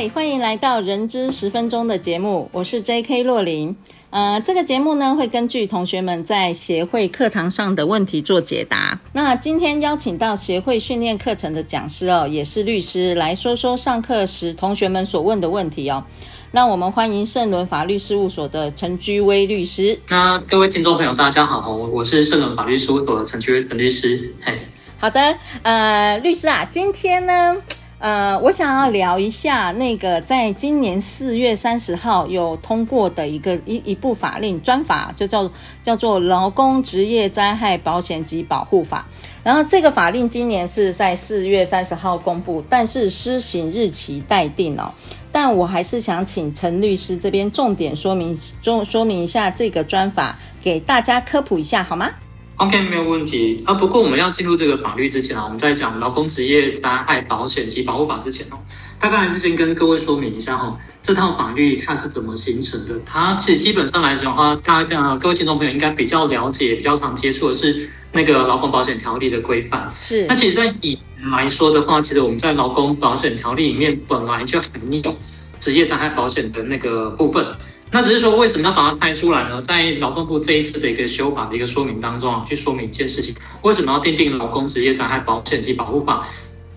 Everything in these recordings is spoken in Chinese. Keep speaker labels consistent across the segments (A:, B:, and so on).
A: 嗨，欢迎来到人之十分钟的节目，我是 J.K. 洛琳。呃，这个节目呢会根据同学们在协会课堂上的问题做解答。那今天邀请到协会训练课程的讲师哦，也是律师，来说说上课时同学们所问的问题哦。那我们欢迎圣伦法律事务所的陈居威律师。
B: 那各位听众朋友，大家好，我我是圣伦法律事务所的陈居威陈律师。嘿，
A: 好的，呃，律师啊，今天呢。呃，我想要聊一下那个，在今年四月三十号有通过的一个一一部法令专法，就叫叫做《劳工职业灾害保险及保护法》。然后这个法令今年是在四月三十号公布，但是施行日期待定哦。但我还是想请陈律师这边重点说明，重说明一下这个专法，给大家科普一下好吗
B: ？OK，没有问题啊。不过我们要进入这个法律之前啊，我们在讲劳工职业灾害保险及保护法之前哦，大概还是先跟各位说明一下哈，这套法律它是怎么形成的。它其实基本上来讲的话，大家这样，各位听众朋友应该比较了解、比较常接触的是那个劳工保险条例的规范。
A: 是。
B: 那其实，在以前来说的话，其实我们在劳工保险条例里面本来就含有职业灾害保险的那个部分。那只是说，为什么要把它开出来呢？在劳动部这一次的一个修法的一个说明当中啊，去说明一件事情：为什么要订定劳工职业灾害保险及保护法？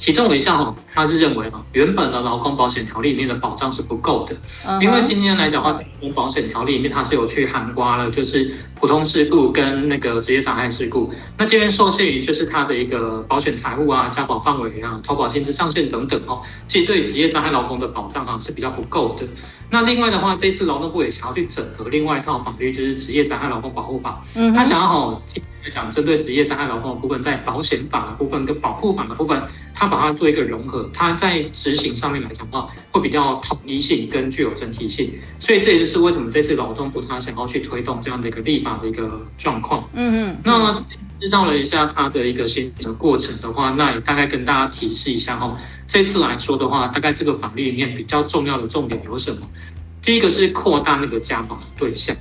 B: 其中有一项哦，他是认为啊，原本的劳工保险条例里面的保障是不够的，因为今天来讲的话，劳工保险条例里面它是有去涵盖了，就是普通事故跟那个职业伤害事故。那这边受限于就是它的一个保险财务啊、加保范围啊、投保薪资上限等等哦，其实对职业伤害劳工的保障啊是比较不够的。那另外的话，这次劳动部也想要去整合另外一套法律，就是职业伤害劳工保护法，嗯，他想要好。来讲，针对职业灾害劳工的部分，在保险法的部分跟保护法的部分，它把它做一个融合，它在执行上面来讲的话，会比较统一性跟具有整体性。所以这也就是为什么这次劳动部他想要去推动这样的一个立法的一个状况。嗯嗯。那知道了一下它的一个先行的过程的话，那也大概跟大家提示一下哈。这次来说的话，大概这个法律里面比较重要的重点有什么？第一个是扩大那个加保对象。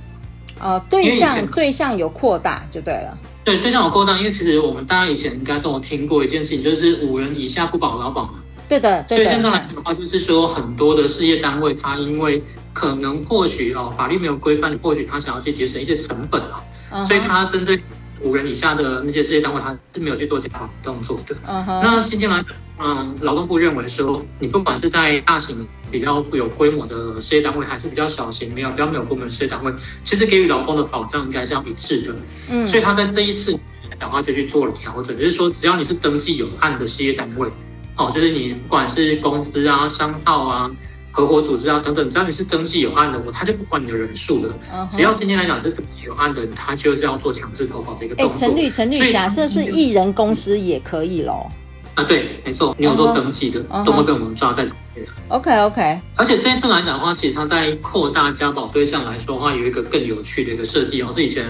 A: 呃，对象对象有扩大就对了。
B: 对，对象有扩大，因为其实我们大家以前应该都有听过一件事情，就是五人以下不保劳保嘛。
A: 对的，对的。
B: 所以现在来讲的话，就是说很多的事业单位，他因为可能或许哦，法律没有规范，或许他想要去节省一些成本啊，uh -huh. 所以他针对。五人以下的那些事业单位，他是没有去做加保动作的。嗯哼。那今天来，嗯，劳动部认为说，你不管是在大型比较有规模的事业单位，还是比较小型没有比较没有规模的事业单位，其实给予劳工的保障应该是要一致的。嗯。所以他在这一次讲话就去做了调整，就是说，只要你是登记有案的事业单位，哦，就是你不管是公司啊、商号啊。合伙组织啊，等等，只要你是登记有案的，我他就不管你的人数了。Uh -huh. 只要今天来讲是登记有案的，他就是要做强制投保的一个动作。哎，陈律，陈律，假设是艺人公司也可以喽。啊，对，没错，你有做登记的，uh -huh. 都会被我们抓在这边。
A: OK OK。
B: 而且这一次来讲的话，其实它在扩大加保对象来说的话，有一个更有趣的一个设计哦，是以前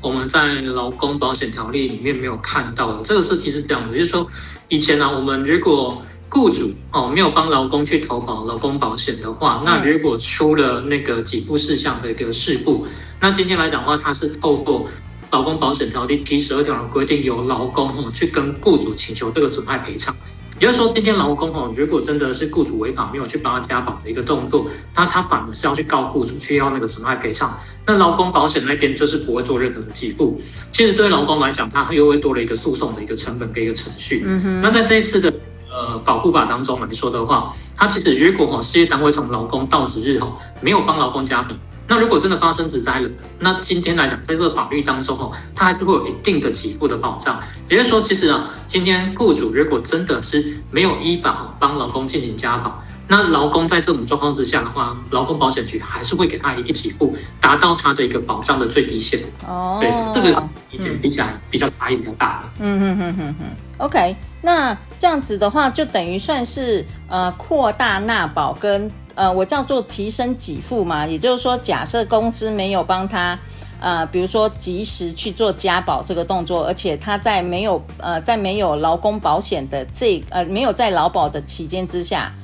B: 我们在劳工保险条例里面没有看到的。这个设计是这样的，就是说以前呢、啊，我们如果雇主哦没有帮劳工去投保劳工保险的话，那如果出了那个给付事项的一个事故，那今天来讲的话，它是透过劳工保险条例第十二条的规定，由劳工哦去跟雇主请求这个损害赔偿。也就是说，今天劳工哦如果真的是雇主违法没有去帮他加保的一个动作，那他反而是要去告雇主去要那个损害赔偿。那劳工保险那边就是不会做任何的给付。其实对劳工来讲，他又会多了一个诉讼的一个成本跟一个程序。嗯哼。那在这一次的。呃，保护法当中来说的话，它其实如果哈事业单位从劳工到职日哈没有帮劳工加保，那如果真的发生职灾了，那今天来讲，在这个法律当中哈，它还是会有一定的给付的保障。也就是说，其实啊，今天雇主如果真的是没有依法帮劳工进行加保，那劳工在这种状况之下的话，劳工保险局还是会给他一定给付，达到他的一个保障的最低限。哦，对，这个。比起来比较差异比较大的。
A: 嗯哼哼哼哼，OK，那这样子的话，就等于算是呃扩大纳保跟呃我叫做提升给付嘛，也就是说，假设公司没有帮他。呃，比如说及时去做加保这个动作，而且他在没有呃在没有劳工保险的这呃没有在劳保的期间之下，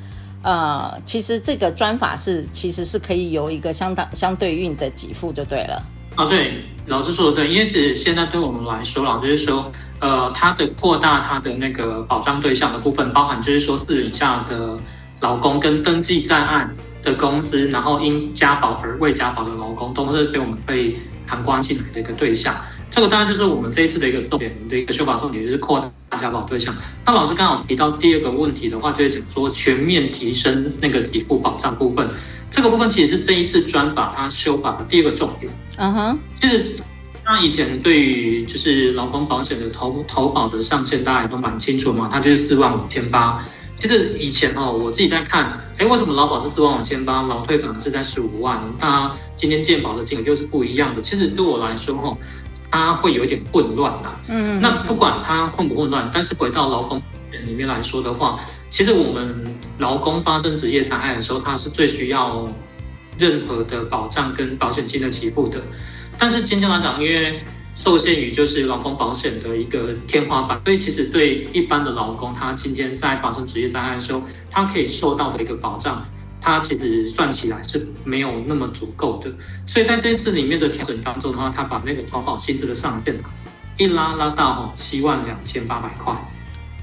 A: 呃，其实这个专法是其实是可以有一个相当相对应的给付就对了。
B: 啊，对，老师说的对，因为其实现在对我们来说，老师就是说，呃，它的扩大它的那个保障对象的部分，包含就是说四人以下的劳工跟登记在案的公司，然后因加保而未加保的劳工，都是被我们被。谈关系的一个对象，这个当然就是我们这一次的一个重点我们的一个修法重点，就是扩大家保对象。那老师刚好提到第二个问题的话，就是讲说全面提升那个底部保障部分，这个部分其实是这一次专法它修法的第二个重点。嗯哼，就是那以前对于就是劳工保险的投投保的上限，大家也都蛮清楚嘛，它就是四万五千八。其实以前哦，我自己在看，哎，为什么劳保是四万五千八，劳退反而是在十五万？那今天健保的金额又是不一样的。其实对我来说，哦，它会有一点混乱啦。嗯，那不管它混不混乱，但是回到劳工里面来说的话，其实我们劳工发生职业灾害的时候，他是最需要任何的保障跟保险金的给付的。但是今天来讲，因为受限于就是劳工保险的一个天花板，所以其实对一般的劳工，他今天在发生职业灾害的时候，他可以受到的一个保障，他其实算起来是没有那么足够的。所以在这次里面的调整当中的话，他把那个投保薪资的上限一拉拉到七万两千八百块。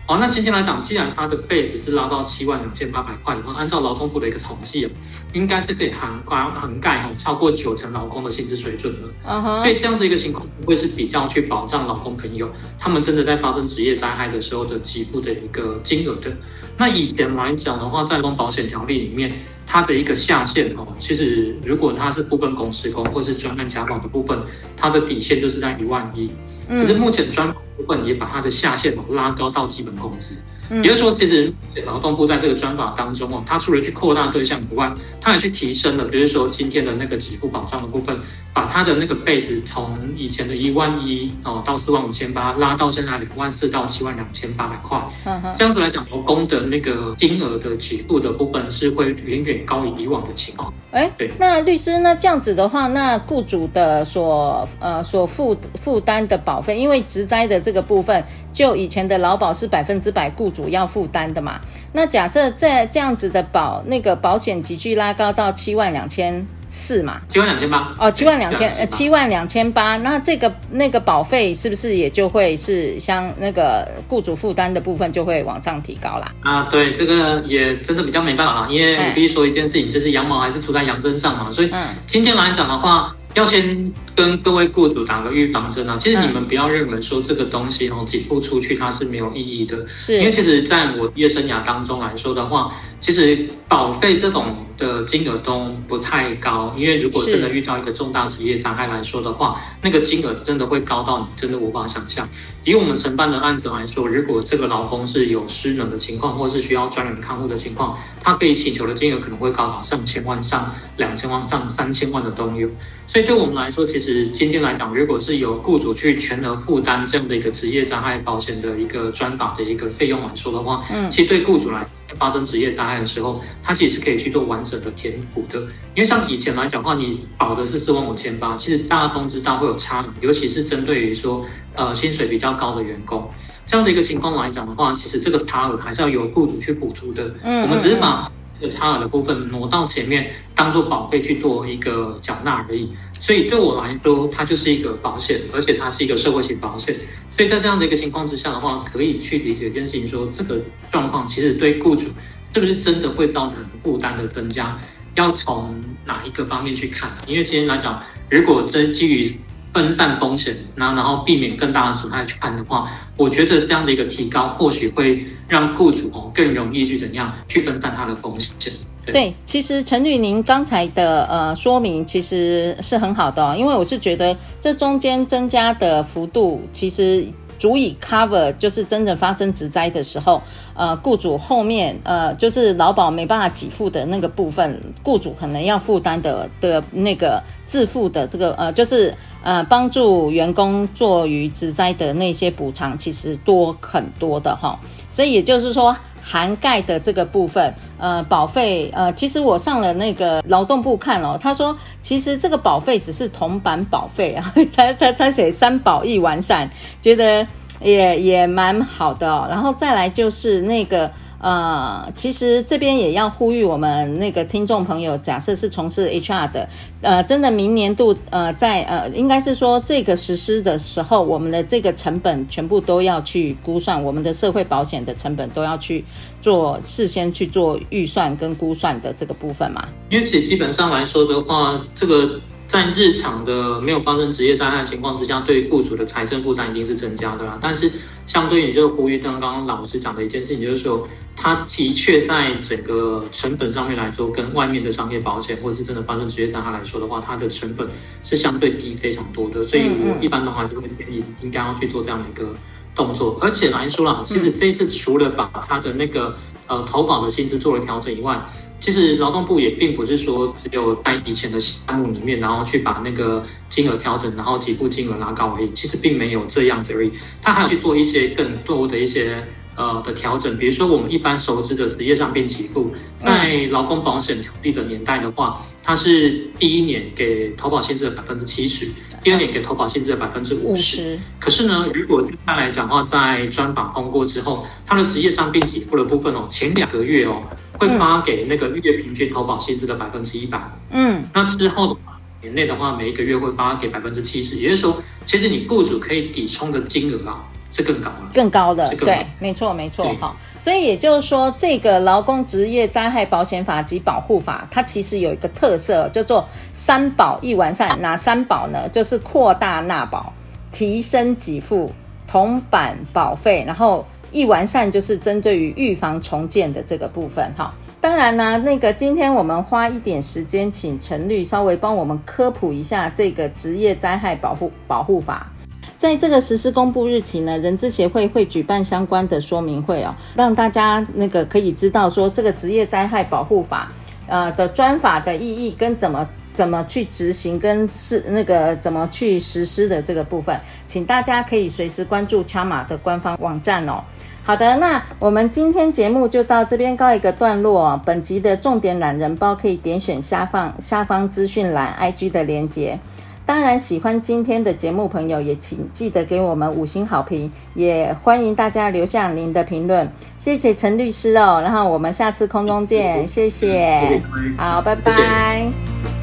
B: 好，那今天来讲，既然它的 base 是拉到七万两千八百块以后，按照劳动部的一个统计啊，应该是可以涵盖涵盖哦超过九成劳工的薪资水准的。嗯哼。所以这样子一个情况，会是比较去保障劳工朋友他们真的在发生职业灾害的时候的给付的一个金额的。那以前来讲的话，在劳工保险条例里面，它的一个下限哦，其实如果它是部分工时工或是专案加保的部分，它的底线就是在一万一。可是目前专部分也把它的下限拉高到基本工资。也就是说，其实劳动部在这个专法当中哦，它除了去扩大对象以外，它还去提升了，比如说今天的那个给付保障的部分，把它的那个 base 从以前的一万一哦到四万五千八，拉到现在两万四到七万两千八百块。嗯哼，这样子来讲，劳工的那个金额的给付的部分是会远远高于以往的情况。
A: 哎，对，那律师，那这样子的话，那雇主的所呃所负负担的保费，因为职灾的这个部分，就以前的劳保是百分之百雇主。主要负担的嘛，那假设这这样子的保那个保险急剧拉高到七万两千四嘛，
B: 七万两千八。
A: 哦，七万两千呃七万两千八，那这个那个保费是不是也就会是像那个雇主负担的部分就会往上提高啦？
B: 啊，对，这个也真的比较没办法，因为我必须说一件事情，就是羊毛还是出在羊身上嘛，所以今天来讲的话。要先跟各位雇主打个预防针啊！其实你们不要认为说这个东西哦，给付出去它是没有意义的，是。因为其实在我职业生涯当中来说的话，其实保费这种的金额都不太高，因为如果真的遇到一个重大职业灾害来说的话，那个金额真的会高到你真的无法想象。以我们承办的案子来说，如果这个劳工是有失能的情况，或是需要专人看护的情况，他可以请求的金额可能会高达上千万、上两千万、上三千万的都有。所以对我们来说，其实今天来讲，如果是由雇主去全额负担这样的一个职业灾害保险的一个专法的一个费用来说的话，嗯，其实对雇主来发生职业灾害的时候，他其实是可以去做完整的填补的。因为像以前来讲的话，你保的是四万五千八，其实大家都知道会有差，尤其是针对于说呃薪水比较高的员工这样的一个情况来讲的话，其实这个差额还是要由雇主去补足的。嗯，我们只是把。这差额的部分挪到前面，当做保费去做一个缴纳而已。所以对我来说，它就是一个保险，而且它是一个社会型保险。所以在这样的一个情况之下的话，可以去理解一件事情说，这个状况其实对雇主是不是真的会造成负担的增加，要从哪一个方面去看？因为今天来讲，如果真基于分散风险，然后然后避免更大的损害去看的话，我觉得这样的一个提高，或许会让雇主哦更容易去怎样去分散他的风险。
A: 对，其实陈律您刚才的呃说明其实是很好的，因为我是觉得这中间增加的幅度其实。足以 cover，就是真的发生职灾的时候，呃，雇主后面呃，就是劳保没办法给付的那个部分，雇主可能要负担的的那个自付的这个呃，就是呃，帮助员工做于职灾的那些补偿，其实多很多的哈。所以也就是说。涵盖的这个部分，呃，保费，呃，其实我上了那个劳动部看哦，他说其实这个保费只是铜板保费啊，他他他写三保一完善，觉得也也蛮好的哦。然后再来就是那个。呃，其实这边也要呼吁我们那个听众朋友，假设是从事 HR 的，呃，真的明年度，呃，在呃，应该是说这个实施的时候，我们的这个成本全部都要去估算，我们的社会保险的成本都要去做事先去做预算跟估算的这个部分嘛。
B: 因为其实基本上来说的话，这个。在日常的没有发生职业灾害情况之下，对雇主的财政负担一定是增加的啦。但是，相对于就是呼吁刚刚老师讲的一件事情，就是说，它的确在整个成本上面来说，跟外面的商业保险或者是真的发生职业灾害来说的话，它的成本是相对低非常多的。所以我一般的话是会建议应该要去做这样的一个动作。而且来说啦，其实这一次除了把它的那个呃投保的薪资做了调整以外，其实劳动部也并不是说只有在以前的项目里面，然后去把那个金额调整，然后给付金额拉高而已。其实并没有这样子而已，他还要去做一些更多的一些呃的调整。比如说我们一般熟知的职业伤病给付，在劳工保险条例的年代的话，它是第一年给投保限制的百分之七十，第二年给投保限制的百分之五十。可是呢，如果一般来讲的话，在专法通过之后，它的职业伤病给付的部分哦，前两个月哦。会发给那个月平均投保限制的百分之一百，嗯，那之后的话，年内的话，每一个月会发给百分之七十，也就是说，其实你雇主可以抵充的金额啊是更高的，
A: 更高的，对，没错，没错，哈，所以也就是说，这个劳工职业灾害保险法及保护法，它其实有一个特色，叫做三保一完善。哪三保呢？就是扩大纳保、提升给付、同版保费，然后。一完善就是针对于预防重建的这个部分哈，当然呢，那个今天我们花一点时间，请陈律稍微帮我们科普一下这个职业灾害保护保护法，在这个实施公布日期呢，人资协会会举办相关的说明会哦，让大家那个可以知道说这个职业灾害保护法呃的专法的意义跟怎么。怎么去执行跟是那个怎么去实施的这个部分，请大家可以随时关注乔马的官方网站哦。好的，那我们今天节目就到这边告一个段落。本集的重点懒人包可以点选下方下方资讯栏 IG 的连接。当然，喜欢今天的节目朋友也请记得给我们五星好评，也欢迎大家留下您的评论。谢谢陈律师哦，然后我们下次空中见，谢谢，好，拜拜。